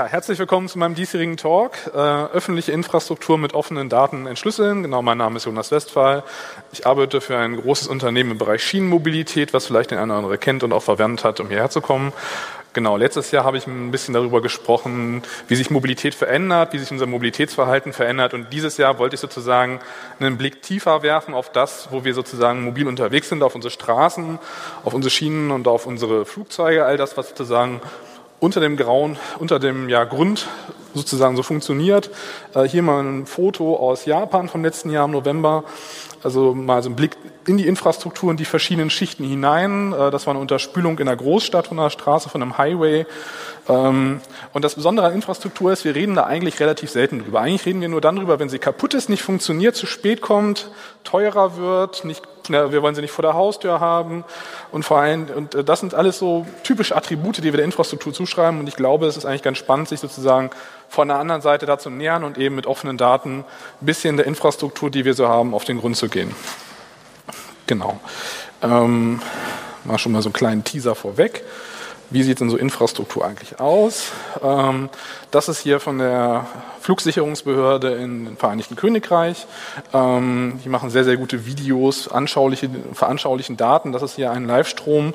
Ja, herzlich willkommen zu meinem diesjährigen Talk. Äh, öffentliche Infrastruktur mit offenen Daten entschlüsseln. Genau, mein Name ist Jonas Westphal. Ich arbeite für ein großes Unternehmen im Bereich Schienenmobilität, was vielleicht den einen oder andere kennt und auch verwendet hat, um hierher zu kommen. Genau, letztes Jahr habe ich ein bisschen darüber gesprochen, wie sich Mobilität verändert, wie sich unser Mobilitätsverhalten verändert. Und dieses Jahr wollte ich sozusagen einen Blick tiefer werfen auf das, wo wir sozusagen mobil unterwegs sind, auf unsere Straßen, auf unsere Schienen und auf unsere Flugzeuge, all das, was sozusagen unter dem grauen, unter dem ja, Grund sozusagen so funktioniert. Äh, hier mal ein Foto aus Japan vom letzten Jahr im November. Also mal so ein Blick in die Infrastruktur und die verschiedenen Schichten hinein. Äh, das war eine Unterspülung in der Großstadt von einer Straße, von einem Highway. Ähm, und das Besondere an Infrastruktur ist, wir reden da eigentlich relativ selten drüber. Eigentlich reden wir nur dann drüber, wenn sie kaputt ist, nicht funktioniert, zu spät kommt, teurer wird, nicht, wir wollen sie nicht vor der Haustür haben. Und vor allem, und äh, das sind alles so typische Attribute, die wir der Infrastruktur zuschreiben. Und ich glaube, es ist eigentlich ganz spannend, sich sozusagen von der anderen Seite dazu nähern und eben mit offenen Daten ein bisschen der Infrastruktur, die wir so haben, auf den Grund zu gehen. Genau. Ähm, mal schon mal so einen kleinen Teaser vorweg. Wie sieht denn so Infrastruktur eigentlich aus? Ähm, das ist hier von der Flugsicherungsbehörde im Vereinigten Königreich. Ähm, die machen sehr, sehr gute Videos, anschauliche, veranschaulichen Daten. Das ist hier ein Live-Strom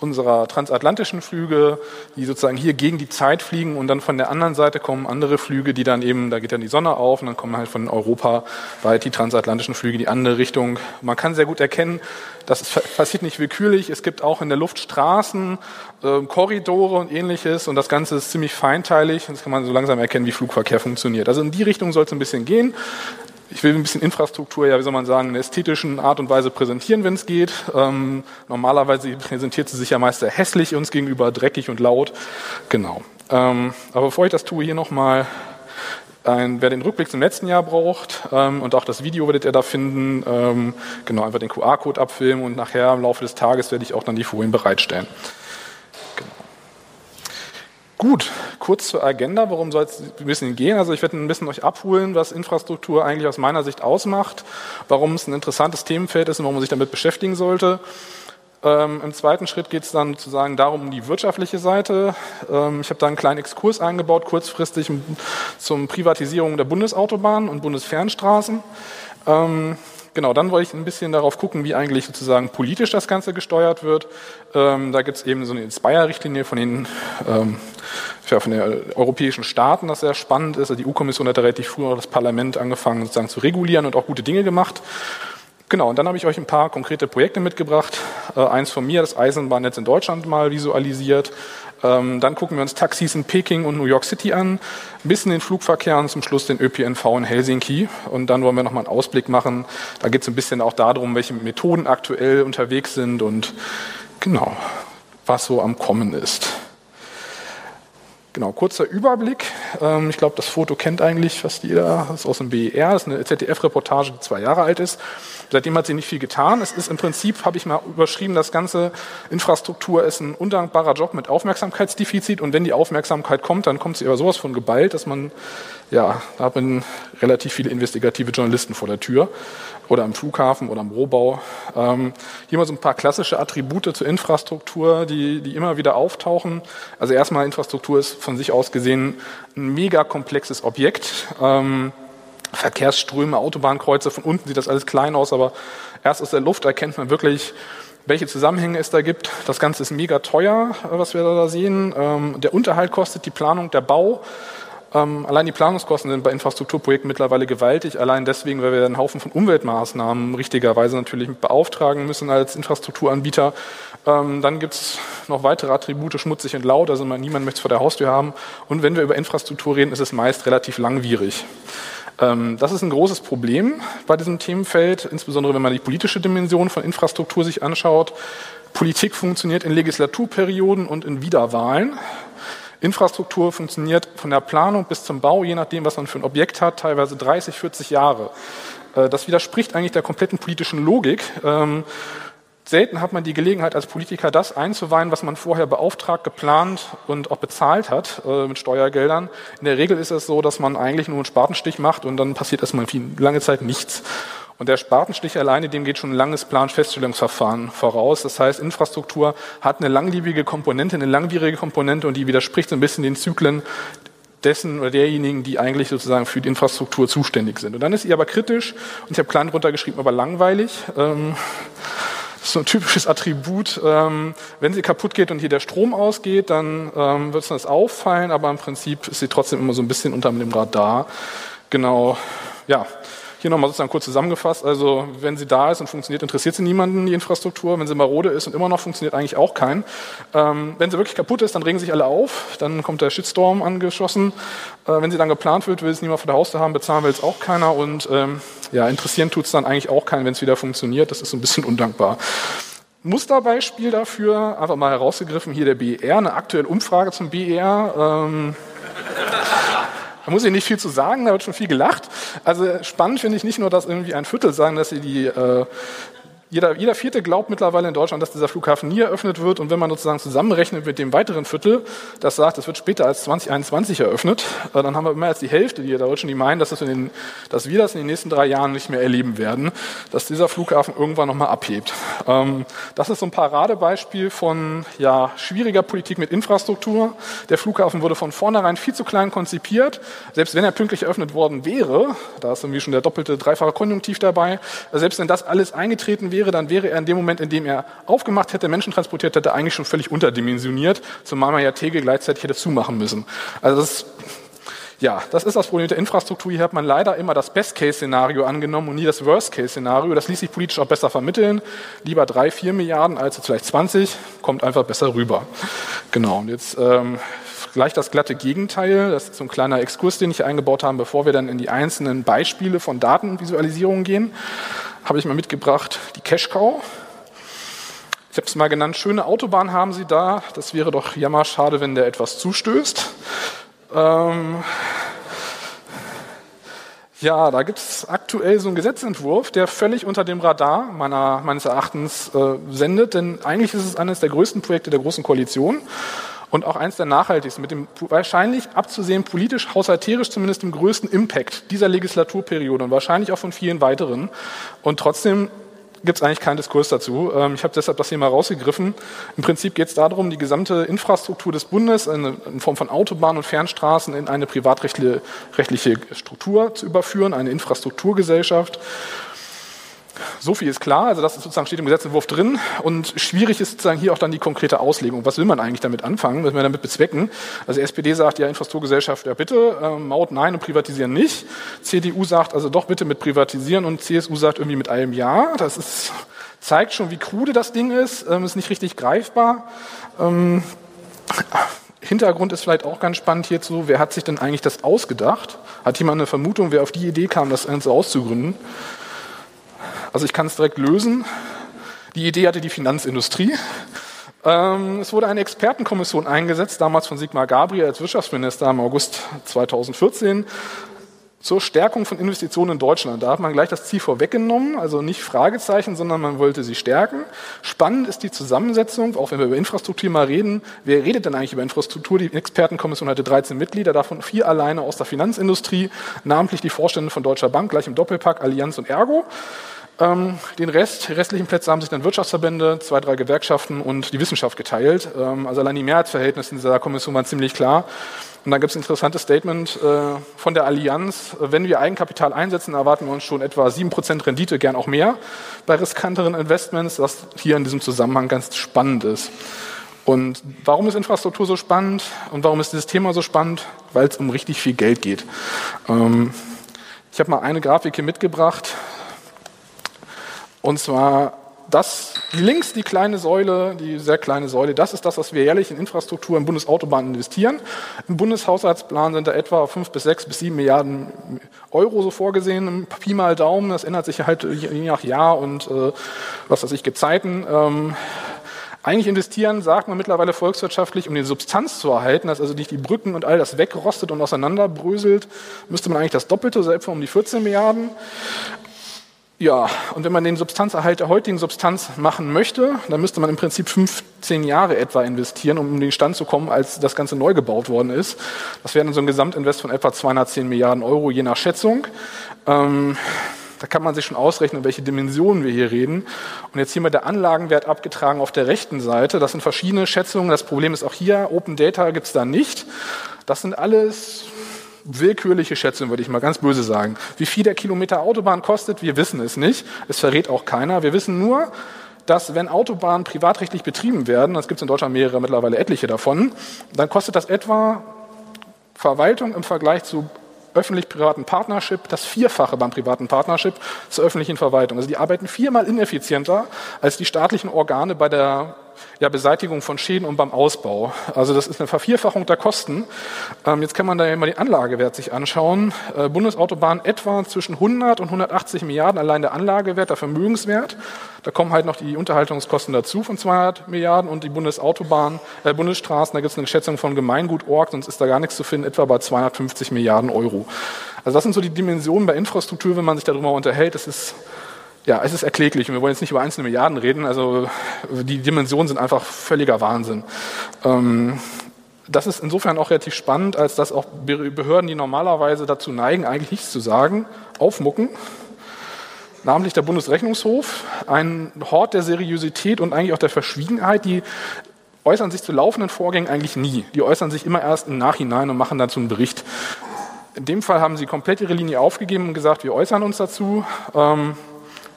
unserer transatlantischen Flüge, die sozusagen hier gegen die Zeit fliegen und dann von der anderen Seite kommen andere Flüge, die dann eben, da geht dann die Sonne auf und dann kommen halt von Europa weit die transatlantischen Flüge die andere Richtung. Man kann sehr gut erkennen, das passiert nicht willkürlich. Es gibt auch in der Luft Straßen, äh, Korridore und ähnliches und das Ganze ist ziemlich feinteilig. Das kann man so langsam erkennen, wie Flugverkehr funktioniert. Also in die Richtung soll es ein bisschen gehen. Ich will ein bisschen Infrastruktur, ja, wie soll man sagen, in einer ästhetischen Art und Weise präsentieren, wenn es geht. Ähm, normalerweise präsentiert sie sich ja meist sehr hässlich uns gegenüber, dreckig und laut. Genau. Ähm, aber bevor ich das tue, hier nochmal wer den Rückblick zum letzten Jahr braucht ähm, und auch das Video werdet ihr da finden, ähm, genau, einfach den QR-Code abfilmen und nachher im Laufe des Tages werde ich auch dann die Folien bereitstellen. Gut, kurz zur Agenda, worum soll es ein bisschen gehen? Also ich werde ein bisschen euch abholen, was Infrastruktur eigentlich aus meiner Sicht ausmacht, warum es ein interessantes Themenfeld ist und warum man sich damit beschäftigen sollte. Ähm, Im zweiten Schritt geht es dann sozusagen darum, um die wirtschaftliche Seite. Ähm, ich habe da einen kleinen Exkurs eingebaut, kurzfristig zum Privatisierung der Bundesautobahnen und Bundesfernstraßen. Ähm, Genau, dann wollte ich ein bisschen darauf gucken, wie eigentlich sozusagen politisch das Ganze gesteuert wird. Ähm, da gibt es eben so eine Inspire-Richtlinie von den, ähm, ja, von den europäischen Staaten, das sehr spannend ist. Also die EU-Kommission hat da relativ früh das Parlament angefangen sozusagen zu regulieren und auch gute Dinge gemacht. Genau, und dann habe ich euch ein paar konkrete Projekte mitgebracht. Äh, eins von mir, das Eisenbahnnetz in Deutschland mal visualisiert. Ähm, dann gucken wir uns Taxis in Peking und New York City an, ein bisschen den Flugverkehr und zum Schluss den ÖPNV in Helsinki. Und dann wollen wir nochmal einen Ausblick machen. Da geht es ein bisschen auch darum, welche Methoden aktuell unterwegs sind und genau, was so am Kommen ist. Genau, kurzer Überblick. Ähm, ich glaube, das Foto kennt eigentlich fast jeder. Das ist aus dem BER. Das ist eine ZDF-Reportage, die zwei Jahre alt ist. Seitdem hat sie nicht viel getan. Es ist im Prinzip, habe ich mal überschrieben, das ganze Infrastruktur ist ein undankbarer Job mit Aufmerksamkeitsdefizit. Und wenn die Aufmerksamkeit kommt, dann kommt sie aber sowas von geballt, dass man, ja, da haben relativ viele investigative Journalisten vor der Tür oder am Flughafen oder am Rohbau. Ähm, hier mal so ein paar klassische Attribute zur Infrastruktur, die, die immer wieder auftauchen. Also erstmal Infrastruktur ist von sich aus gesehen ein mega komplexes Objekt. Ähm, Verkehrsströme, Autobahnkreuze, von unten sieht das alles klein aus, aber erst aus der Luft erkennt man wirklich, welche Zusammenhänge es da gibt. Das Ganze ist mega teuer, was wir da sehen. Ähm, der Unterhalt kostet die Planung, der Bau. Ähm, allein die Planungskosten sind bei Infrastrukturprojekten mittlerweile gewaltig, allein deswegen, weil wir einen Haufen von Umweltmaßnahmen richtigerweise natürlich beauftragen müssen als Infrastrukturanbieter. Ähm, dann gibt es noch weitere Attribute, schmutzig und laut, also niemand möchte es vor der Haustür haben. Und wenn wir über Infrastruktur reden, ist es meist relativ langwierig. Ähm, das ist ein großes Problem bei diesem Themenfeld, insbesondere wenn man die politische Dimension von Infrastruktur sich anschaut. Politik funktioniert in Legislaturperioden und in Wiederwahlen. Infrastruktur funktioniert von der Planung bis zum Bau, je nachdem, was man für ein Objekt hat, teilweise 30, 40 Jahre. Äh, das widerspricht eigentlich der kompletten politischen Logik. Selten hat man die Gelegenheit als Politiker das einzuweihen, was man vorher beauftragt, geplant und auch bezahlt hat äh, mit Steuergeldern. In der Regel ist es so, dass man eigentlich nur einen Spatenstich macht und dann passiert erstmal viel, lange Zeit nichts. Und der Spatenstich alleine, dem geht schon ein langes Planfeststellungsverfahren voraus. Das heißt, Infrastruktur hat eine langlebige Komponente, eine langwierige Komponente und die widerspricht so ein bisschen den Zyklen dessen oder derjenigen, die eigentlich sozusagen für die Infrastruktur zuständig sind. Und dann ist sie aber kritisch und ich habe klein runtergeschrieben, aber langweilig. Ähm, so ein typisches Attribut. Ähm, wenn sie kaputt geht und hier der Strom ausgeht, dann ähm, wird es das auffallen, aber im Prinzip ist sie trotzdem immer so ein bisschen unter dem Radar. Genau, ja. Hier nochmal sozusagen kurz zusammengefasst. Also wenn sie da ist und funktioniert, interessiert sie niemanden, die Infrastruktur. Wenn sie marode ist und immer noch funktioniert, eigentlich auch keinen. Ähm, wenn sie wirklich kaputt ist, dann regen sich alle auf. Dann kommt der Shitstorm angeschossen. Äh, wenn sie dann geplant wird, will es niemand vor der Haustür haben, bezahlen will es auch keiner. Und ähm, ja, interessieren tut es dann eigentlich auch keinen, wenn es wieder funktioniert. Das ist so ein bisschen undankbar. Musterbeispiel dafür, einfach mal herausgegriffen, hier der BER, eine aktuelle Umfrage zum BER. Ähm, da muss ich nicht viel zu sagen, da wird schon viel gelacht. Also spannend finde ich nicht nur, dass irgendwie ein Viertel sagen, dass sie die äh, jeder, jeder Vierte glaubt mittlerweile in Deutschland, dass dieser Flughafen nie eröffnet wird. Und wenn man sozusagen zusammenrechnet mit dem weiteren Viertel, das sagt, es wird später als 2021 eröffnet, äh, dann haben wir mehr als die Hälfte der Deutschen, die meinen, dass, das den, dass wir das in den nächsten drei Jahren nicht mehr erleben werden, dass dieser Flughafen irgendwann nochmal abhebt. Ähm, das ist so ein Paradebeispiel von ja, schwieriger Politik mit Infrastruktur. Der Flughafen wurde von vornherein viel zu klein konzipiert. Selbst wenn er pünktlich eröffnet worden wäre, da ist irgendwie schon der doppelte, dreifache Konjunktiv dabei, selbst wenn das alles eingetreten wäre, wäre, dann wäre er in dem Moment, in dem er aufgemacht hätte, Menschen transportiert hätte, eigentlich schon völlig unterdimensioniert, zumal man ja Tegel gleichzeitig hätte zumachen müssen. Also das ja, das ist das Problem der Infrastruktur. Hier hat man leider immer das Best-Case-Szenario angenommen und nie das Worst-Case-Szenario. Das ließ sich politisch auch besser vermitteln. Lieber drei, vier Milliarden als vielleicht 20, kommt einfach besser rüber. Genau, und jetzt ähm, gleich das glatte Gegenteil. Das ist so ein kleiner Exkurs, den ich eingebaut habe, bevor wir dann in die einzelnen Beispiele von Datenvisualisierung gehen habe ich mal mitgebracht die Cash Cow. Ich habe es mal genannt, schöne Autobahn haben Sie da. Das wäre doch jammerschade, wenn der etwas zustößt. Ähm ja, da gibt es aktuell so einen Gesetzentwurf, der völlig unter dem Radar meiner, meines Erachtens äh, sendet, denn eigentlich ist es eines der größten Projekte der Großen Koalition und auch eines der nachhaltigsten, mit dem wahrscheinlich abzusehen politisch, haushalterisch zumindest dem größten Impact dieser Legislaturperiode und wahrscheinlich auch von vielen weiteren. Und trotzdem gibt es eigentlich keinen Diskurs dazu. Ähm, ich habe deshalb das hier mal rausgegriffen. Im Prinzip geht es darum, die gesamte Infrastruktur des Bundes in Form von Autobahnen und Fernstraßen in eine privatrechtliche Struktur zu überführen, eine Infrastrukturgesellschaft. So viel ist klar, also das ist sozusagen steht im Gesetzentwurf drin und schwierig ist sozusagen hier auch dann die konkrete Auslegung. Was will man eigentlich damit anfangen? Was will man damit bezwecken? Also SPD sagt ja Infrastrukturgesellschaft, ja bitte, äh, Maut nein und privatisieren nicht. CDU sagt also doch bitte mit privatisieren und CSU sagt irgendwie mit allem ja. Das ist, zeigt schon, wie krude das Ding ist, ähm, ist nicht richtig greifbar. Ähm, Hintergrund ist vielleicht auch ganz spannend hierzu, wer hat sich denn eigentlich das ausgedacht? Hat jemand eine Vermutung, wer auf die Idee kam, das Ganze auszugründen? Also ich kann es direkt lösen. Die Idee hatte die Finanzindustrie. Ähm, es wurde eine Expertenkommission eingesetzt, damals von Sigmar Gabriel als Wirtschaftsminister im August 2014 zur Stärkung von Investitionen in Deutschland. Da hat man gleich das Ziel vorweggenommen, also nicht Fragezeichen, sondern man wollte sie stärken. Spannend ist die Zusammensetzung, auch wenn wir über Infrastruktur mal reden. Wer redet denn eigentlich über Infrastruktur? Die Expertenkommission hatte 13 Mitglieder, davon vier alleine aus der Finanzindustrie, namentlich die Vorstände von Deutscher Bank, gleich im Doppelpack Allianz und Ergo. Ähm, den Rest, restlichen Plätze haben sich dann Wirtschaftsverbände, zwei, drei Gewerkschaften und die Wissenschaft geteilt. Ähm, also allein die Mehrheitsverhältnisse in dieser Kommission waren ziemlich klar. Und dann gibt es ein interessantes Statement äh, von der Allianz. Wenn wir Eigenkapital einsetzen, erwarten wir uns schon etwa 7% Rendite, gern auch mehr bei riskanteren Investments, was hier in diesem Zusammenhang ganz spannend ist. Und warum ist Infrastruktur so spannend und warum ist dieses Thema so spannend? Weil es um richtig viel Geld geht. Ähm, ich habe mal eine Grafik hier mitgebracht. Und zwar das links die kleine Säule, die sehr kleine Säule, das ist das, was wir jährlich in Infrastruktur in Bundesautobahnen investieren. Im Bundeshaushaltsplan sind da etwa fünf bis sechs bis sieben Milliarden Euro so vorgesehen, Pi mal Daumen, das ändert sich halt je nach Jahr und äh, was weiß ich, Gezeiten. Ähm, eigentlich investieren, sagt man mittlerweile volkswirtschaftlich, um die Substanz zu erhalten, dass also nicht die Brücken und all das wegrostet und auseinanderbröselt, müsste man eigentlich das Doppelte, so etwa um die 14 Milliarden. Ja, und wenn man den Substanzerhalt der heutigen Substanz machen möchte, dann müsste man im Prinzip 15 Jahre etwa investieren, um in den Stand zu kommen, als das Ganze neu gebaut worden ist. Das wäre dann so ein Gesamtinvest von etwa 210 Milliarden Euro, je nach Schätzung. Ähm, da kann man sich schon ausrechnen, welche Dimensionen wir hier reden. Und jetzt hier mal der Anlagenwert abgetragen auf der rechten Seite. Das sind verschiedene Schätzungen. Das Problem ist auch hier, Open Data gibt es da nicht. Das sind alles willkürliche Schätzung, würde ich mal ganz böse sagen. Wie viel der Kilometer Autobahn kostet, wir wissen es nicht. Es verrät auch keiner. Wir wissen nur, dass wenn Autobahnen privatrechtlich betrieben werden, das gibt es in Deutschland mehrere, mittlerweile etliche davon, dann kostet das etwa Verwaltung im Vergleich zu öffentlich-privaten Partnership das Vierfache beim privaten Partnership zur öffentlichen Verwaltung. Also die arbeiten viermal ineffizienter als die staatlichen Organe bei der ja, Beseitigung von Schäden und beim Ausbau. Also das ist eine Vervierfachung der Kosten. Ähm, jetzt kann man da ja mal den Anlagewert sich anschauen. Äh, Bundesautobahn etwa zwischen 100 und 180 Milliarden allein der Anlagewert, der Vermögenswert. Da kommen halt noch die Unterhaltungskosten dazu von 200 Milliarden und die Bundesautobahn, äh, Bundesstraßen, da gibt es eine Schätzung von Gemeingut.org, sonst ist da gar nichts zu finden, etwa bei 250 Milliarden Euro. Also das sind so die Dimensionen bei Infrastruktur, wenn man sich darüber unterhält. Das ist ja, es ist erkläglich und wir wollen jetzt nicht über einzelne Milliarden reden, also die Dimensionen sind einfach völliger Wahnsinn. Ähm, das ist insofern auch relativ spannend, als dass auch Behörden, die normalerweise dazu neigen, eigentlich nichts zu sagen, aufmucken. Namentlich der Bundesrechnungshof, ein Hort der Seriosität und eigentlich auch der Verschwiegenheit, die äußern sich zu laufenden Vorgängen eigentlich nie. Die äußern sich immer erst im Nachhinein und machen dazu einen Bericht. In dem Fall haben sie komplett ihre Linie aufgegeben und gesagt, wir äußern uns dazu. Ähm,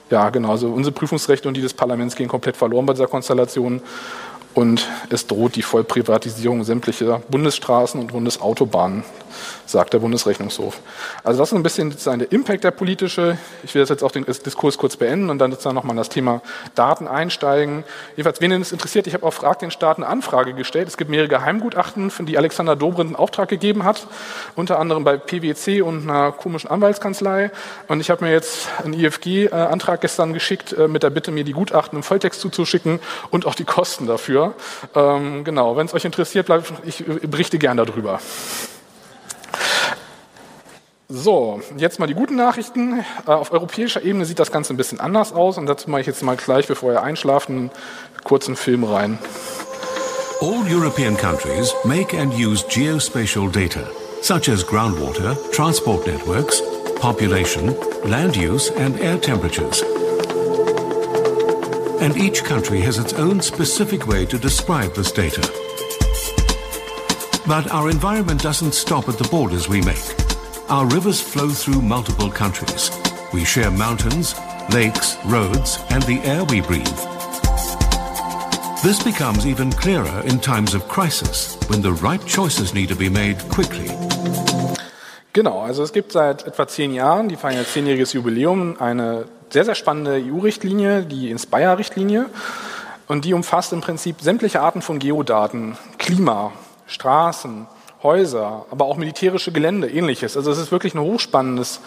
ja, genau. Also unsere Prüfungsrechte und die des Parlaments gehen komplett verloren bei dieser Konstellation. Und es droht die Vollprivatisierung sämtlicher Bundesstraßen und Bundesautobahnen sagt der Bundesrechnungshof. Also das ist ein bisschen sozusagen der Impact der politische. Ich will jetzt auch den Diskurs kurz beenden und dann sozusagen nochmal in das Thema Daten einsteigen. Jedenfalls, wen es interessiert, ich habe auf Frag den Staat eine Anfrage gestellt. Es gibt mehrere Geheimgutachten, von die Alexander Dobrindt in Auftrag gegeben hat, unter anderem bei PwC und einer komischen Anwaltskanzlei. Und ich habe mir jetzt einen IFG-Antrag gestern geschickt äh, mit der Bitte, mir die Gutachten im Volltext zuzuschicken und auch die Kosten dafür. Ähm, genau, wenn es euch interessiert, bleib, ich berichte gerne darüber. So, jetzt mal die guten Nachrichten. Äh, auf europäischer Ebene sieht das Ganze ein bisschen anders aus und dazu mache ich jetzt mal gleich, bevor ihr einschlaft, einen kurzen Film rein. All European countries make and use geospatial data, such as groundwater, transport networks, population, land use and air temperatures. And each country has its own specific way to describe this data. But our environment doesn't stop at the borders we make. Our rivers flow through multiple countries. We share mountains, lakes, roads, and the air we breathe. This becomes even clearer in times of crisis, when the right choices need to be made quickly. Genau, also es gibt seit etwa zehn Jahren, die feiern jetzt zehnjähriges Jubiläum, eine sehr, sehr spannende EU-Richtlinie, die Inspire-Richtlinie. Und die umfasst im Prinzip sämtliche Arten von Geodaten, Klima, Straßen, Häuser, aber auch militärische Gelände, ähnliches. Also es ist wirklich ein hochspannendes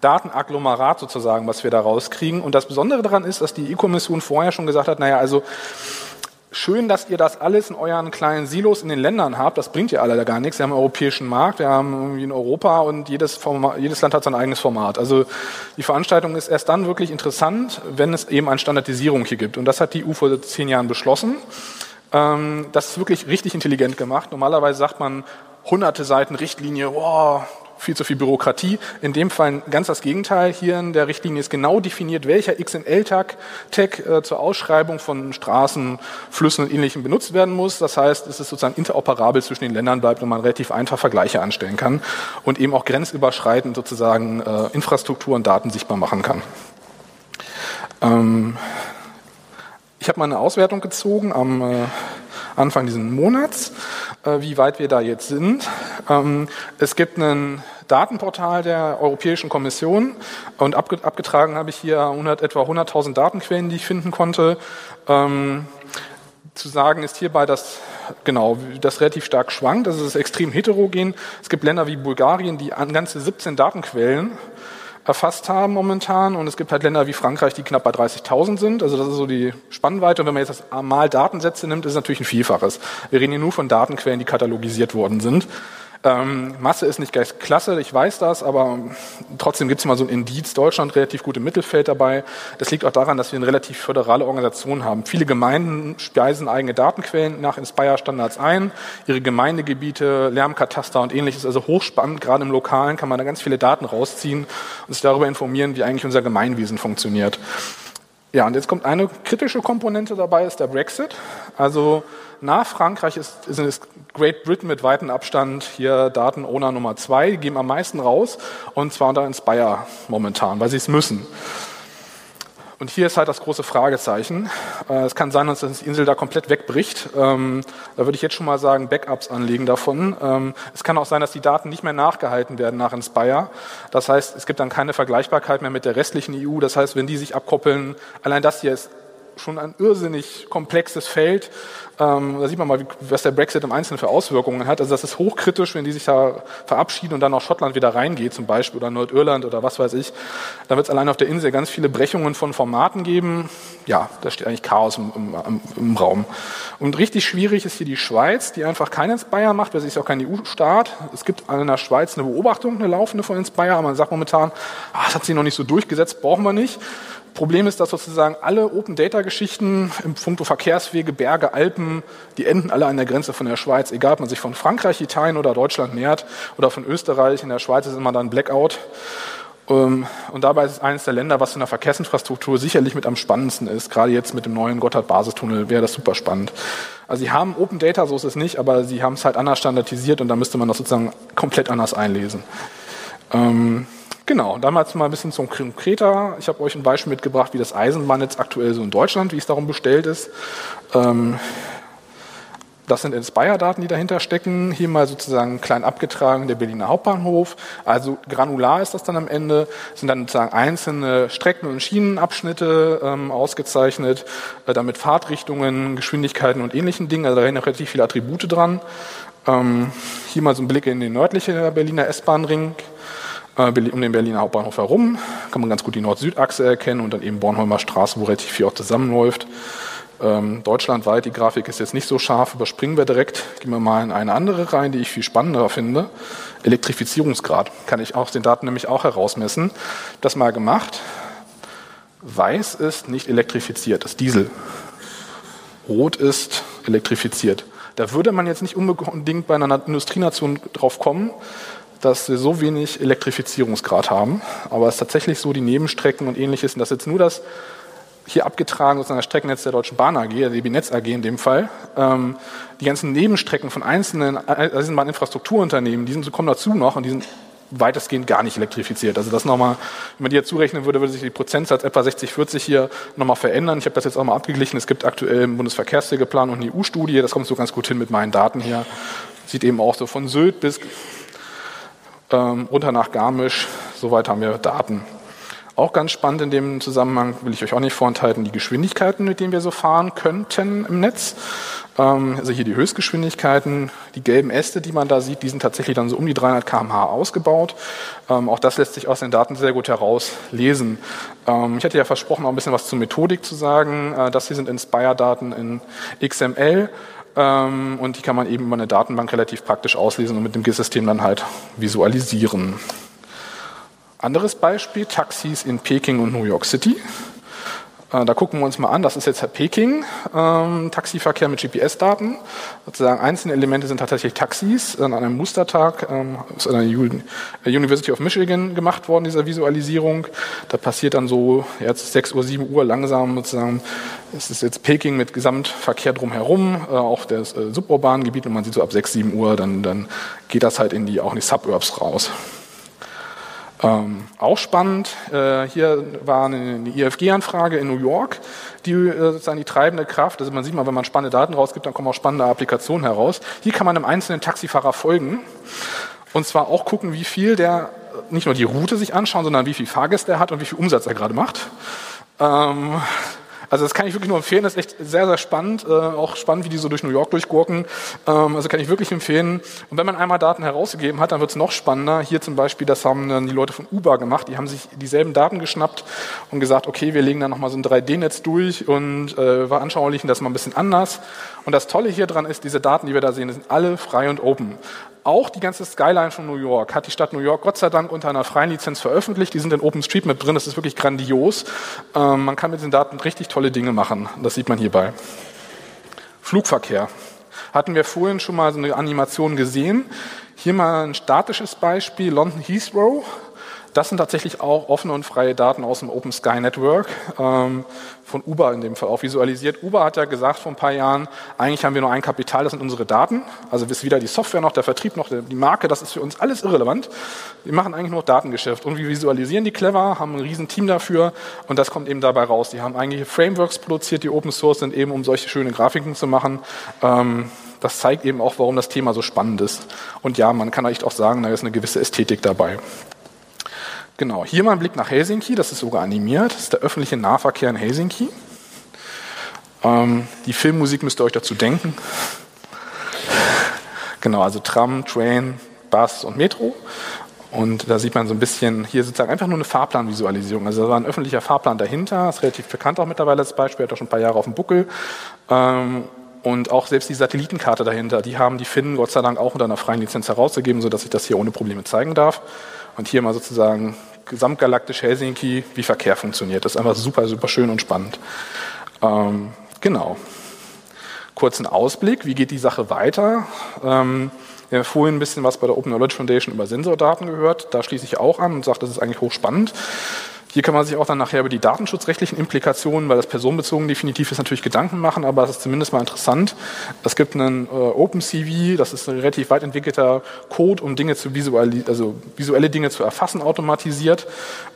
Datenagglomerat sozusagen, was wir da rauskriegen. Und das Besondere daran ist, dass die EU-Kommission vorher schon gesagt hat, naja, also schön, dass ihr das alles in euren kleinen Silos in den Ländern habt. Das bringt ja alle gar nichts. Wir haben einen europäischen Markt, wir haben irgendwie in Europa und jedes, Format, jedes Land hat sein eigenes Format. Also die Veranstaltung ist erst dann wirklich interessant, wenn es eben eine Standardisierung hier gibt. Und das hat die EU vor zehn Jahren beschlossen. Ähm, das ist wirklich richtig intelligent gemacht. Normalerweise sagt man, hunderte Seiten Richtlinie, wow, viel zu viel Bürokratie. In dem Fall ganz das Gegenteil. Hier in der Richtlinie ist genau definiert, welcher XML-Tag Tag, äh, zur Ausschreibung von Straßen, Flüssen und Ähnlichem benutzt werden muss. Das heißt, es ist sozusagen interoperabel zwischen den Ländern bleibt und man relativ einfach Vergleiche anstellen kann und eben auch grenzüberschreitend sozusagen äh, Infrastruktur und Daten sichtbar machen kann. Ähm, ich habe mal eine Auswertung gezogen am äh, Anfang dieses Monats, äh, wie weit wir da jetzt sind. Ähm, es gibt ein Datenportal der Europäischen Kommission und abgetragen habe ich hier 100, etwa 100.000 Datenquellen, die ich finden konnte. Ähm, zu sagen ist hierbei, dass genau das relativ stark schwankt. Es ist extrem heterogen. Es gibt Länder wie Bulgarien, die an ganze 17 Datenquellen erfasst haben momentan. Und es gibt halt Länder wie Frankreich, die knapp bei 30.000 sind. Also das ist so die Spannweite. Und wenn man jetzt das mal Datensätze nimmt, ist es natürlich ein Vielfaches. Wir reden hier nur von Datenquellen, die katalogisiert worden sind. Ähm, Masse ist nicht gleich klasse, ich weiß das, aber trotzdem gibt es mal so ein Indiz. Deutschland relativ gut im Mittelfeld dabei. Das liegt auch daran, dass wir eine relativ föderale Organisation haben. Viele Gemeinden speisen eigene Datenquellen nach Inspire-Standards ein, ihre Gemeindegebiete, Lärmkataster und ähnliches. Also hochspannend, gerade im Lokalen kann man da ganz viele Daten rausziehen und sich darüber informieren, wie eigentlich unser Gemeinwesen funktioniert. Ja, und jetzt kommt eine kritische Komponente dabei, ist der Brexit. Also nach Frankreich ist, ist Great Britain mit weitem Abstand hier Datenowner Nummer zwei, die geben am meisten raus und zwar unter Inspire momentan, weil sie es müssen. Und hier ist halt das große Fragezeichen. Äh, es kann sein, dass die Insel da komplett wegbricht. Ähm, da würde ich jetzt schon mal sagen, Backups anlegen davon. Ähm, es kann auch sein, dass die Daten nicht mehr nachgehalten werden nach Inspire. Das heißt, es gibt dann keine Vergleichbarkeit mehr mit der restlichen EU. Das heißt, wenn die sich abkoppeln, allein das hier ist schon ein irrsinnig komplexes Feld. Ähm, da sieht man mal, was der Brexit im Einzelnen für Auswirkungen hat. Also das ist hochkritisch, wenn die sich da verabschieden und dann auch Schottland wieder reingeht zum Beispiel oder Nordirland oder was weiß ich. Da wird es allein auf der Insel ganz viele Brechungen von Formaten geben. Ja, da steht eigentlich Chaos im, im, im Raum. Und richtig schwierig ist hier die Schweiz, die einfach keinen Inspire macht, weil sie ist auch kein EU-Staat. Es gibt in der Schweiz eine Beobachtung, eine laufende von Inspire, aber man sagt momentan, ah, das hat sich noch nicht so durchgesetzt, brauchen wir nicht. Problem ist, dass sozusagen alle Open-Data-Geschichten im Punkto Verkehrswege, Berge, Alpen, die enden alle an der Grenze von der Schweiz. Egal, ob man sich von Frankreich, Italien oder Deutschland nähert oder von Österreich. In der Schweiz ist immer dann Blackout. Ähm, und dabei ist es eines der Länder, was in der Verkehrsinfrastruktur sicherlich mit am spannendsten ist. Gerade jetzt mit dem neuen Gotthard-Basistunnel wäre das super spannend. Also sie haben Open Data, so ist es nicht, aber sie haben es halt anders standardisiert und da müsste man das sozusagen komplett anders einlesen. Ähm, Genau, damals mal ein bisschen zum konkreter. Ich habe euch ein Beispiel mitgebracht, wie das Eisenbahnnetz aktuell so in Deutschland, wie es darum bestellt ist. Ähm, das sind Inspire-Daten, die dahinter stecken. Hier mal sozusagen klein abgetragen der Berliner Hauptbahnhof. Also granular ist das dann am Ende. Sind dann sozusagen einzelne Strecken- und Schienenabschnitte ähm, ausgezeichnet, äh, damit Fahrtrichtungen, Geschwindigkeiten und ähnlichen Dingen. Also da hängen relativ viele Attribute dran. Ähm, hier mal so ein Blick in den nördlichen Berliner S-Bahn-Ring. Äh, um den Berliner Hauptbahnhof herum. Kann man ganz gut die Nord-Süd-Achse erkennen und dann eben Bornholmer Straße, wo relativ viel auch zusammenläuft. Ähm, deutschlandweit, die Grafik ist jetzt nicht so scharf, überspringen wir direkt. Gehen wir mal in eine andere rein, die ich viel spannender finde. Elektrifizierungsgrad kann ich aus den Daten nämlich auch herausmessen. Das mal gemacht. Weiß ist nicht elektrifiziert, ist Diesel. Rot ist elektrifiziert. Da würde man jetzt nicht unbedingt bei einer Industrienation drauf kommen, dass wir so wenig Elektrifizierungsgrad haben. Aber es ist tatsächlich so, die Nebenstrecken und ähnliches, und das ist jetzt nur das hier abgetragen sozusagen das Streckennetz der Deutschen Bahn AG, der DB Netz AG in dem Fall. Ähm, die ganzen Nebenstrecken von einzelnen Eisenbahninfrastrukturunternehmen, die sind, kommen dazu noch und die sind weitestgehend gar nicht elektrifiziert. Also das nochmal, wenn man die jetzt zurechnen würde, würde sich die Prozentsatz etwa 60, 40 hier nochmal verändern. Ich habe das jetzt auch mal abgeglichen. Es gibt aktuell im Bundesverkehrswegeplan und eine EU-Studie, das kommt so ganz gut hin mit meinen Daten hier. Sieht eben auch so von Sylt bis ähm, runter nach Garmisch, soweit haben wir Daten. Auch ganz spannend in dem Zusammenhang, will ich euch auch nicht vorenthalten, die Geschwindigkeiten, mit denen wir so fahren könnten im Netz. Ähm, also hier die Höchstgeschwindigkeiten, die gelben Äste, die man da sieht, die sind tatsächlich dann so um die 300 km/h ausgebaut. Ähm, auch das lässt sich aus den Daten sehr gut herauslesen. Ähm, ich hatte ja versprochen, auch ein bisschen was zur Methodik zu sagen. Äh, das hier sind Inspire-Daten in XML. Und die kann man eben über eine Datenbank relativ praktisch auslesen und mit dem GIS-System dann halt visualisieren. Anderes Beispiel, Taxis in Peking und New York City. Äh, da gucken wir uns mal an, das ist jetzt Peking, ähm, Taxiverkehr mit GPS-Daten. Sozusagen einzelne Elemente sind tatsächlich Taxis an einem Mustertag ähm, aus einer University of Michigan gemacht worden, dieser Visualisierung. Da passiert dann so jetzt 6 Uhr, 7 Uhr langsam sozusagen, es ist jetzt Peking mit Gesamtverkehr drumherum, äh, auch das äh, suburbanen Gebiet und man sieht so ab 6, 7 Uhr, dann, dann geht das halt in die, auch in die Suburbs raus. Ähm, auch spannend, äh, hier war eine, eine IFG-Anfrage in New York, die äh, sozusagen die treibende Kraft, also man sieht mal, wenn man spannende Daten rausgibt, dann kommen auch spannende Applikationen heraus. Hier kann man einem einzelnen Taxifahrer folgen und zwar auch gucken, wie viel der, nicht nur die Route sich anschauen, sondern wie viel Fahrgäste er hat und wie viel Umsatz er gerade macht. Ähm, also das kann ich wirklich nur empfehlen, das ist echt sehr, sehr spannend, äh, auch spannend, wie die so durch New York durchgurken. Ähm, also kann ich wirklich empfehlen. Und wenn man einmal Daten herausgegeben hat, dann wird es noch spannender. Hier zum Beispiel, das haben dann die Leute von Uber gemacht, die haben sich dieselben Daten geschnappt und gesagt, okay, wir legen da nochmal so ein 3D-Netz durch und äh, veranschaulichen das mal ein bisschen anders. Und das Tolle hier dran ist, diese Daten, die wir da sehen, sind alle frei und open. Auch die ganze Skyline von New York hat die Stadt New York Gott sei Dank unter einer freien Lizenz veröffentlicht. Die sind in OpenStreetMap drin. Das ist wirklich grandios. Ähm, man kann mit den Daten richtig tolle Dinge machen. Das sieht man hierbei. Flugverkehr. Hatten wir vorhin schon mal so eine Animation gesehen. Hier mal ein statisches Beispiel. London Heathrow. Das sind tatsächlich auch offene und freie Daten aus dem Open Sky Network. Ähm, von Uber in dem Fall auch visualisiert. Uber hat ja gesagt vor ein paar Jahren, eigentlich haben wir nur ein Kapital, das sind unsere Daten. Also ist weder die Software noch der Vertrieb noch die Marke, das ist für uns alles irrelevant. Wir machen eigentlich nur Datengeschäft und wir visualisieren die clever, haben ein riesen Team dafür und das kommt eben dabei raus. Die haben eigentlich Frameworks produziert, die Open Source sind, eben um solche schöne Grafiken zu machen. Ähm, das zeigt eben auch, warum das Thema so spannend ist. Und ja, man kann echt auch sagen, da ist eine gewisse Ästhetik dabei. Genau, hier mal ein Blick nach Helsinki, das ist sogar animiert, das ist der öffentliche Nahverkehr in Helsinki. Ähm, die Filmmusik müsst ihr euch dazu denken. Genau, also Tram, Train, Bus und Metro. Und da sieht man so ein bisschen hier sozusagen einfach nur eine Fahrplanvisualisierung. Also da war ein öffentlicher Fahrplan dahinter, ist relativ bekannt auch mittlerweile als Beispiel, hat auch schon ein paar Jahre auf dem Buckel. Ähm, und auch selbst die Satellitenkarte dahinter, die haben die Finnen Gott sei Dank auch unter einer freien Lizenz herausgegeben, sodass ich das hier ohne Probleme zeigen darf. Und hier mal sozusagen gesamtgalaktisch Helsinki, wie Verkehr funktioniert. Das ist einfach super, super schön und spannend. Ähm, genau. Kurzen Ausblick, wie geht die Sache weiter? Ähm, wir haben vorhin ein bisschen was bei der Open Knowledge Foundation über Sensordaten gehört. Da schließe ich auch an und sage, das ist eigentlich hochspannend. Hier kann man sich auch dann nachher über die datenschutzrechtlichen Implikationen, weil das personenbezogen definitiv ist, natürlich Gedanken machen, aber es ist zumindest mal interessant. Es gibt einen äh, OpenCV, das ist ein relativ weit entwickelter Code, um Dinge zu visualisieren, also visuelle Dinge zu erfassen, automatisiert.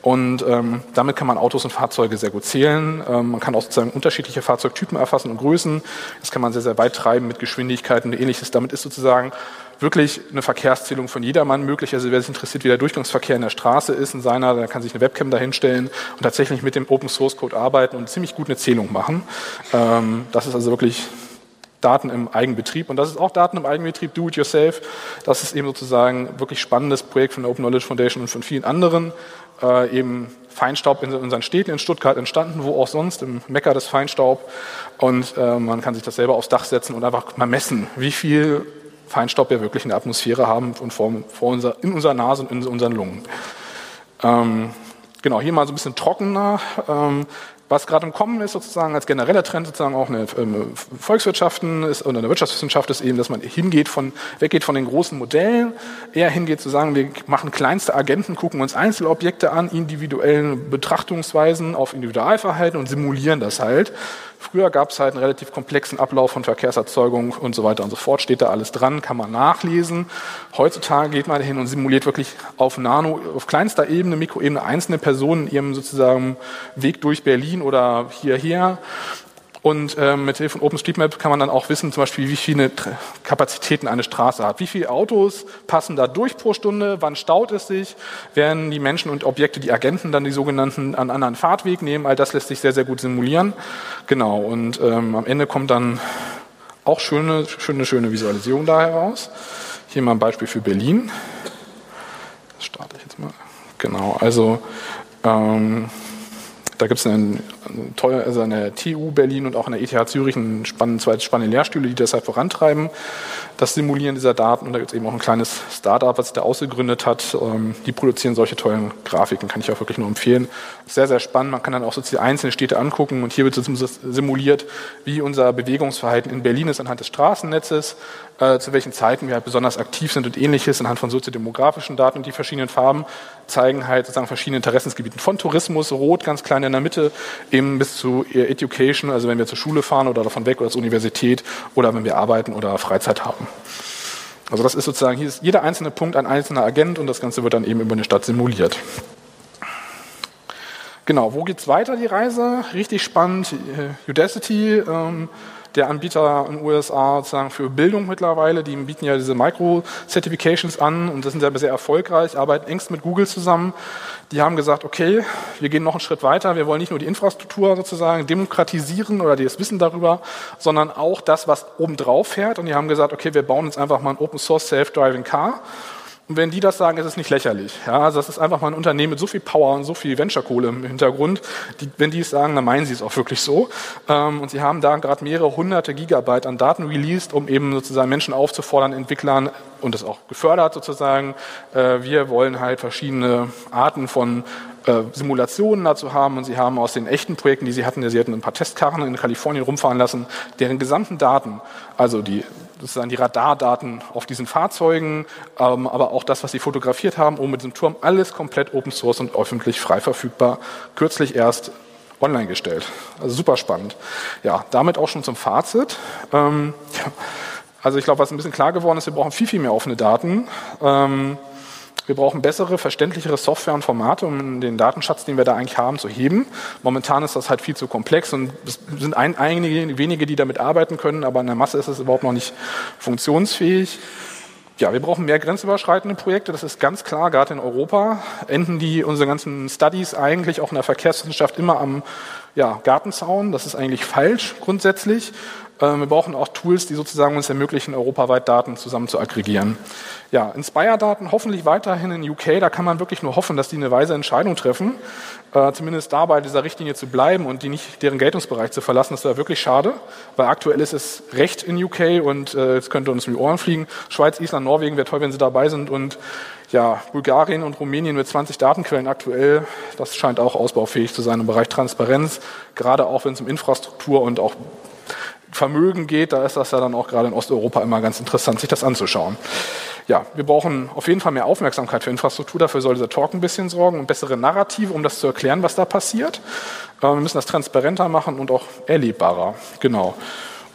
Und ähm, damit kann man Autos und Fahrzeuge sehr gut zählen. Ähm, man kann auch sozusagen unterschiedliche Fahrzeugtypen erfassen und Größen. Das kann man sehr, sehr weit treiben mit Geschwindigkeiten und ähnliches. Damit ist sozusagen wirklich eine Verkehrszählung von jedermann möglich. Also wer sich interessiert, wie der Durchgangsverkehr in der Straße ist, in seiner, der kann sich eine Webcam dahinstellen und tatsächlich mit dem Open Source Code arbeiten und ziemlich gut eine Zählung machen. Ähm, das ist also wirklich Daten im Eigenbetrieb. Und das ist auch Daten im Eigenbetrieb, do it yourself. Das ist eben sozusagen wirklich spannendes Projekt von der Open Knowledge Foundation und von vielen anderen. Äh, eben Feinstaub in unseren Städten in Stuttgart entstanden, wo auch sonst, im Mecker des Feinstaub. Und äh, man kann sich das selber aufs Dach setzen und einfach mal messen, wie viel Feinstaub wir wirklich in der Atmosphäre haben und vor, vor unser, in unserer Nase und in unseren Lungen. Ähm, genau, hier mal so ein bisschen trockener. Ähm, was gerade im Kommen ist, sozusagen als genereller Trend, sozusagen auch eine ähm, Volkswirtschaften ist, oder eine Wirtschaftswissenschaft ist eben, dass man hingeht von, weggeht von den großen Modellen, eher hingeht zu sagen, wir machen kleinste Agenten, gucken uns Einzelobjekte an, individuellen Betrachtungsweisen auf Individualverhalten und simulieren das halt. Früher gab es halt einen relativ komplexen Ablauf von Verkehrserzeugung und so weiter und so fort. Steht da alles dran, kann man nachlesen. Heutzutage geht man hin und simuliert wirklich auf Nano, auf kleinster Ebene, Mikroebene einzelne Personen in ihrem sozusagen Weg durch Berlin oder hierher und äh, mit Hilfe von OpenStreetMap kann man dann auch wissen, zum Beispiel, wie viele Kapazitäten eine Straße hat. Wie viele Autos passen da durch pro Stunde? Wann staut es sich? Werden die Menschen und Objekte, die Agenten, dann die sogenannten an anderen Fahrtweg nehmen? All das lässt sich sehr, sehr gut simulieren. Genau. Und ähm, am Ende kommt dann auch schöne, schöne, schöne Visualisierung da heraus. Hier mal ein Beispiel für Berlin. Das starte ich jetzt mal. Genau. Also ähm, da gibt es eine, eine, also eine TU Berlin und auch an der ETH Zürich einen spannenden, zwei spannende Lehrstühle, die das halt vorantreiben, das Simulieren dieser Daten. Und da gibt es eben auch ein kleines Startup, was sich da ausgegründet hat. Ähm, die produzieren solche tollen Grafiken, kann ich auch wirklich nur empfehlen. Sehr, sehr spannend. Man kann dann auch so die einzelnen Städte angucken und hier wird simuliert, wie unser Bewegungsverhalten in Berlin ist anhand des Straßennetzes, äh, zu welchen Zeiten wir halt besonders aktiv sind und ähnliches anhand von soziodemografischen Daten und die verschiedenen Farben zeigen halt sozusagen verschiedene Interessensgebieten von Tourismus, rot ganz klein in der Mitte, eben bis zu Education, also wenn wir zur Schule fahren oder davon weg oder zur Universität oder wenn wir arbeiten oder Freizeit haben. Also das ist sozusagen, hier ist jeder einzelne Punkt ein einzelner Agent und das Ganze wird dann eben über eine Stadt simuliert. Genau, wo geht's weiter, die Reise? Richtig spannend, äh, Udacity, ähm, der Anbieter in den USA sozusagen für Bildung mittlerweile. Die bieten ja diese Micro-Certifications an und das sind ja sehr erfolgreich, arbeiten engst mit Google zusammen. Die haben gesagt, okay, wir gehen noch einen Schritt weiter. Wir wollen nicht nur die Infrastruktur sozusagen demokratisieren oder das Wissen darüber, sondern auch das, was obendrauf fährt. Und die haben gesagt, okay, wir bauen jetzt einfach mal ein Open Source Self-Driving Car und wenn die das sagen, ist es nicht lächerlich. Ja, also das ist einfach mal ein Unternehmen mit so viel Power und so viel Venture-Kohle im Hintergrund. Die, wenn die es sagen, dann meinen sie es auch wirklich so. Ähm, und sie haben da gerade mehrere hunderte Gigabyte an Daten released, um eben sozusagen Menschen aufzufordern, Entwicklern und das auch gefördert sozusagen. Äh, wir wollen halt verschiedene Arten von äh, Simulationen dazu haben und sie haben aus den echten Projekten, die sie hatten, sie hatten ein paar Testkarren in Kalifornien rumfahren lassen, deren gesamten Daten, also die sozusagen die Radardaten auf diesen Fahrzeugen, ähm, aber auch das, was sie fotografiert haben, oben mit diesem Turm, alles komplett Open Source und öffentlich frei verfügbar. Kürzlich erst online gestellt. Also super spannend. Ja, damit auch schon zum Fazit. Ähm, also ich glaube, was ein bisschen klar geworden ist, wir brauchen viel, viel mehr offene Daten. Ähm, wir brauchen bessere, verständlichere Software und Formate, um den Datenschatz, den wir da eigentlich haben, zu heben. Momentan ist das halt viel zu komplex und es sind ein, einige wenige, die damit arbeiten können, aber in der Masse ist es überhaupt noch nicht funktionsfähig. Ja, wir brauchen mehr grenzüberschreitende Projekte, das ist ganz klar, gerade in Europa enden die unsere ganzen Studies eigentlich auch in der Verkehrswissenschaft immer am ja, Gartenzaun. Das ist eigentlich falsch grundsätzlich. Ähm, wir brauchen auch Tools, die sozusagen uns ermöglichen, europaweit Daten zusammen zu aggregieren. Ja, Inspire-Daten hoffentlich weiterhin in UK. Da kann man wirklich nur hoffen, dass die eine weise Entscheidung treffen, äh, zumindest dabei dieser Richtlinie zu bleiben und die nicht deren Geltungsbereich zu verlassen. Das wäre wirklich schade, weil aktuell ist es Recht in UK und äh, es könnte uns um die Ohren fliegen. Schweiz, Island, Norwegen wäre toll, wenn sie dabei sind und ja, Bulgarien und Rumänien mit 20 Datenquellen aktuell, das scheint auch ausbaufähig zu sein im Bereich Transparenz, gerade auch wenn es um Infrastruktur und auch Vermögen geht, da ist das ja dann auch gerade in Osteuropa immer ganz interessant, sich das anzuschauen. Ja, wir brauchen auf jeden Fall mehr Aufmerksamkeit für Infrastruktur. Dafür soll dieser Talk ein bisschen sorgen und bessere Narrative, um das zu erklären, was da passiert. Äh, wir müssen das transparenter machen und auch erlebbarer. Genau.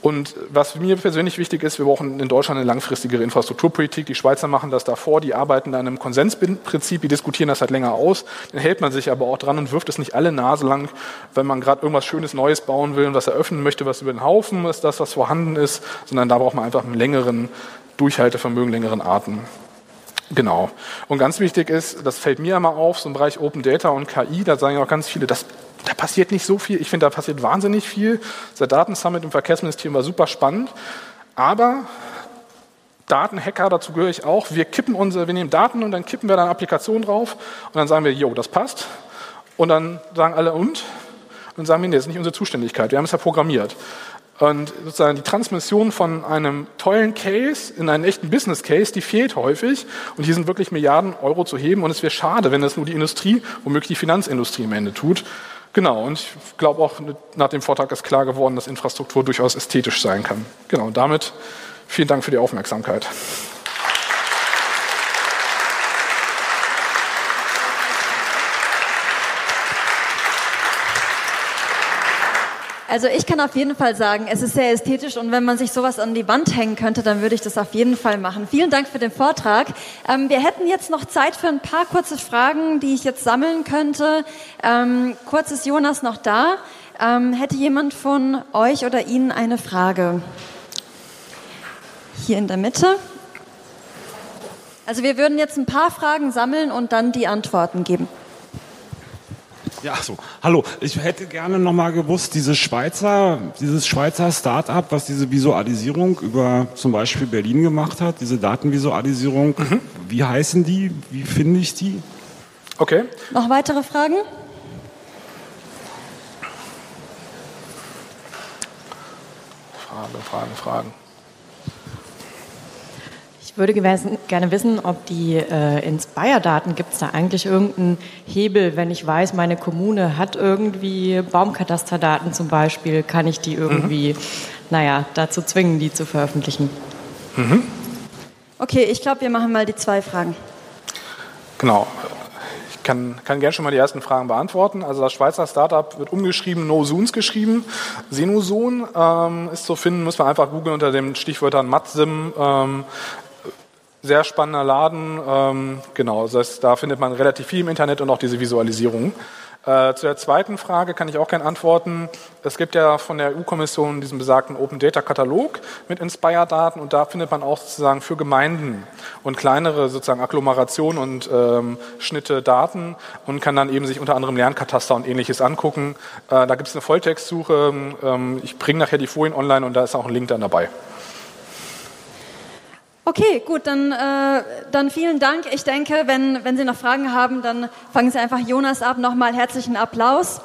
Und was mir persönlich wichtig ist, wir brauchen in Deutschland eine langfristigere Infrastrukturpolitik. Die Schweizer machen das davor, die arbeiten an einem Konsensprinzip, die diskutieren das halt länger aus. Dann hält man sich aber auch dran und wirft es nicht alle Nase lang, wenn man gerade irgendwas Schönes Neues bauen will und was eröffnen möchte, was über den Haufen ist, das, was vorhanden ist, sondern da braucht man einfach einen längeren Durchhaltevermögen, längeren Atem. Genau. Und ganz wichtig ist, das fällt mir immer auf, so im Bereich Open Data und KI, da sagen ja auch ganz viele, das da passiert nicht so viel. Ich finde, da passiert wahnsinnig viel. Der Datensummit im Verkehrsministerium war super spannend. Aber Datenhacker, dazu gehöre ich auch, wir kippen unsere, wir nehmen Daten und dann kippen wir da eine Applikation drauf und dann sagen wir, jo, das passt. Und dann sagen alle und? Und dann sagen wir, nee, das ist nicht unsere Zuständigkeit, wir haben es ja programmiert. Und sozusagen die Transmission von einem tollen Case in einen echten Business Case, die fehlt häufig. Und hier sind wirklich Milliarden Euro zu heben. Und es wäre schade, wenn das nur die Industrie, womöglich die Finanzindustrie am Ende tut. Genau, und ich glaube auch nach dem Vortrag ist klar geworden, dass Infrastruktur durchaus ästhetisch sein kann. Genau, damit vielen Dank für die Aufmerksamkeit. Also ich kann auf jeden Fall sagen, es ist sehr ästhetisch und wenn man sich sowas an die Wand hängen könnte, dann würde ich das auf jeden Fall machen. Vielen Dank für den Vortrag. Ähm, wir hätten jetzt noch Zeit für ein paar kurze Fragen, die ich jetzt sammeln könnte. Ähm, kurz ist Jonas noch da. Ähm, hätte jemand von euch oder Ihnen eine Frage? Hier in der Mitte. Also wir würden jetzt ein paar Fragen sammeln und dann die Antworten geben. Ja, so. Hallo, ich hätte gerne noch mal gewusst, diese Schweizer, dieses Schweizer Start-up, was diese Visualisierung über zum Beispiel Berlin gemacht hat, diese Datenvisualisierung, mhm. wie heißen die? Wie finde ich die? Okay. Noch weitere Fragen? Fragen, Fragen, Fragen. Ich würde gerne wissen, ob die äh, Inspire-Daten, gibt es da eigentlich irgendeinen Hebel, wenn ich weiß, meine Kommune hat irgendwie Baumkatasterdaten zum Beispiel, kann ich die irgendwie, mhm. naja, dazu zwingen, die zu veröffentlichen? Mhm. Okay, ich glaube, wir machen mal die zwei Fragen. Genau. Ich kann, kann gerne schon mal die ersten Fragen beantworten. Also das Schweizer Startup wird umgeschrieben, No Soons geschrieben. Senoson ähm, ist zu finden, muss man einfach googeln unter den Stichwörtern Matsim. Ähm, sehr spannender Laden. Ähm, genau, das heißt, da findet man relativ viel im Internet und auch diese Visualisierung. Äh, zu der zweiten Frage kann ich auch gerne antworten. Es gibt ja von der EU-Kommission diesen besagten Open Data Katalog mit Inspire-Daten und da findet man auch sozusagen für Gemeinden und kleinere sozusagen Agglomerationen und ähm, Schnitte Daten und kann dann eben sich unter anderem Lernkataster und ähnliches angucken. Äh, da gibt es eine Volltextsuche. Ähm, ich bringe nachher die Folien online und da ist auch ein Link dann dabei. Okay, gut, dann, äh, dann vielen Dank. Ich denke, wenn, wenn Sie noch Fragen haben, dann fangen Sie einfach Jonas ab. Nochmal herzlichen Applaus.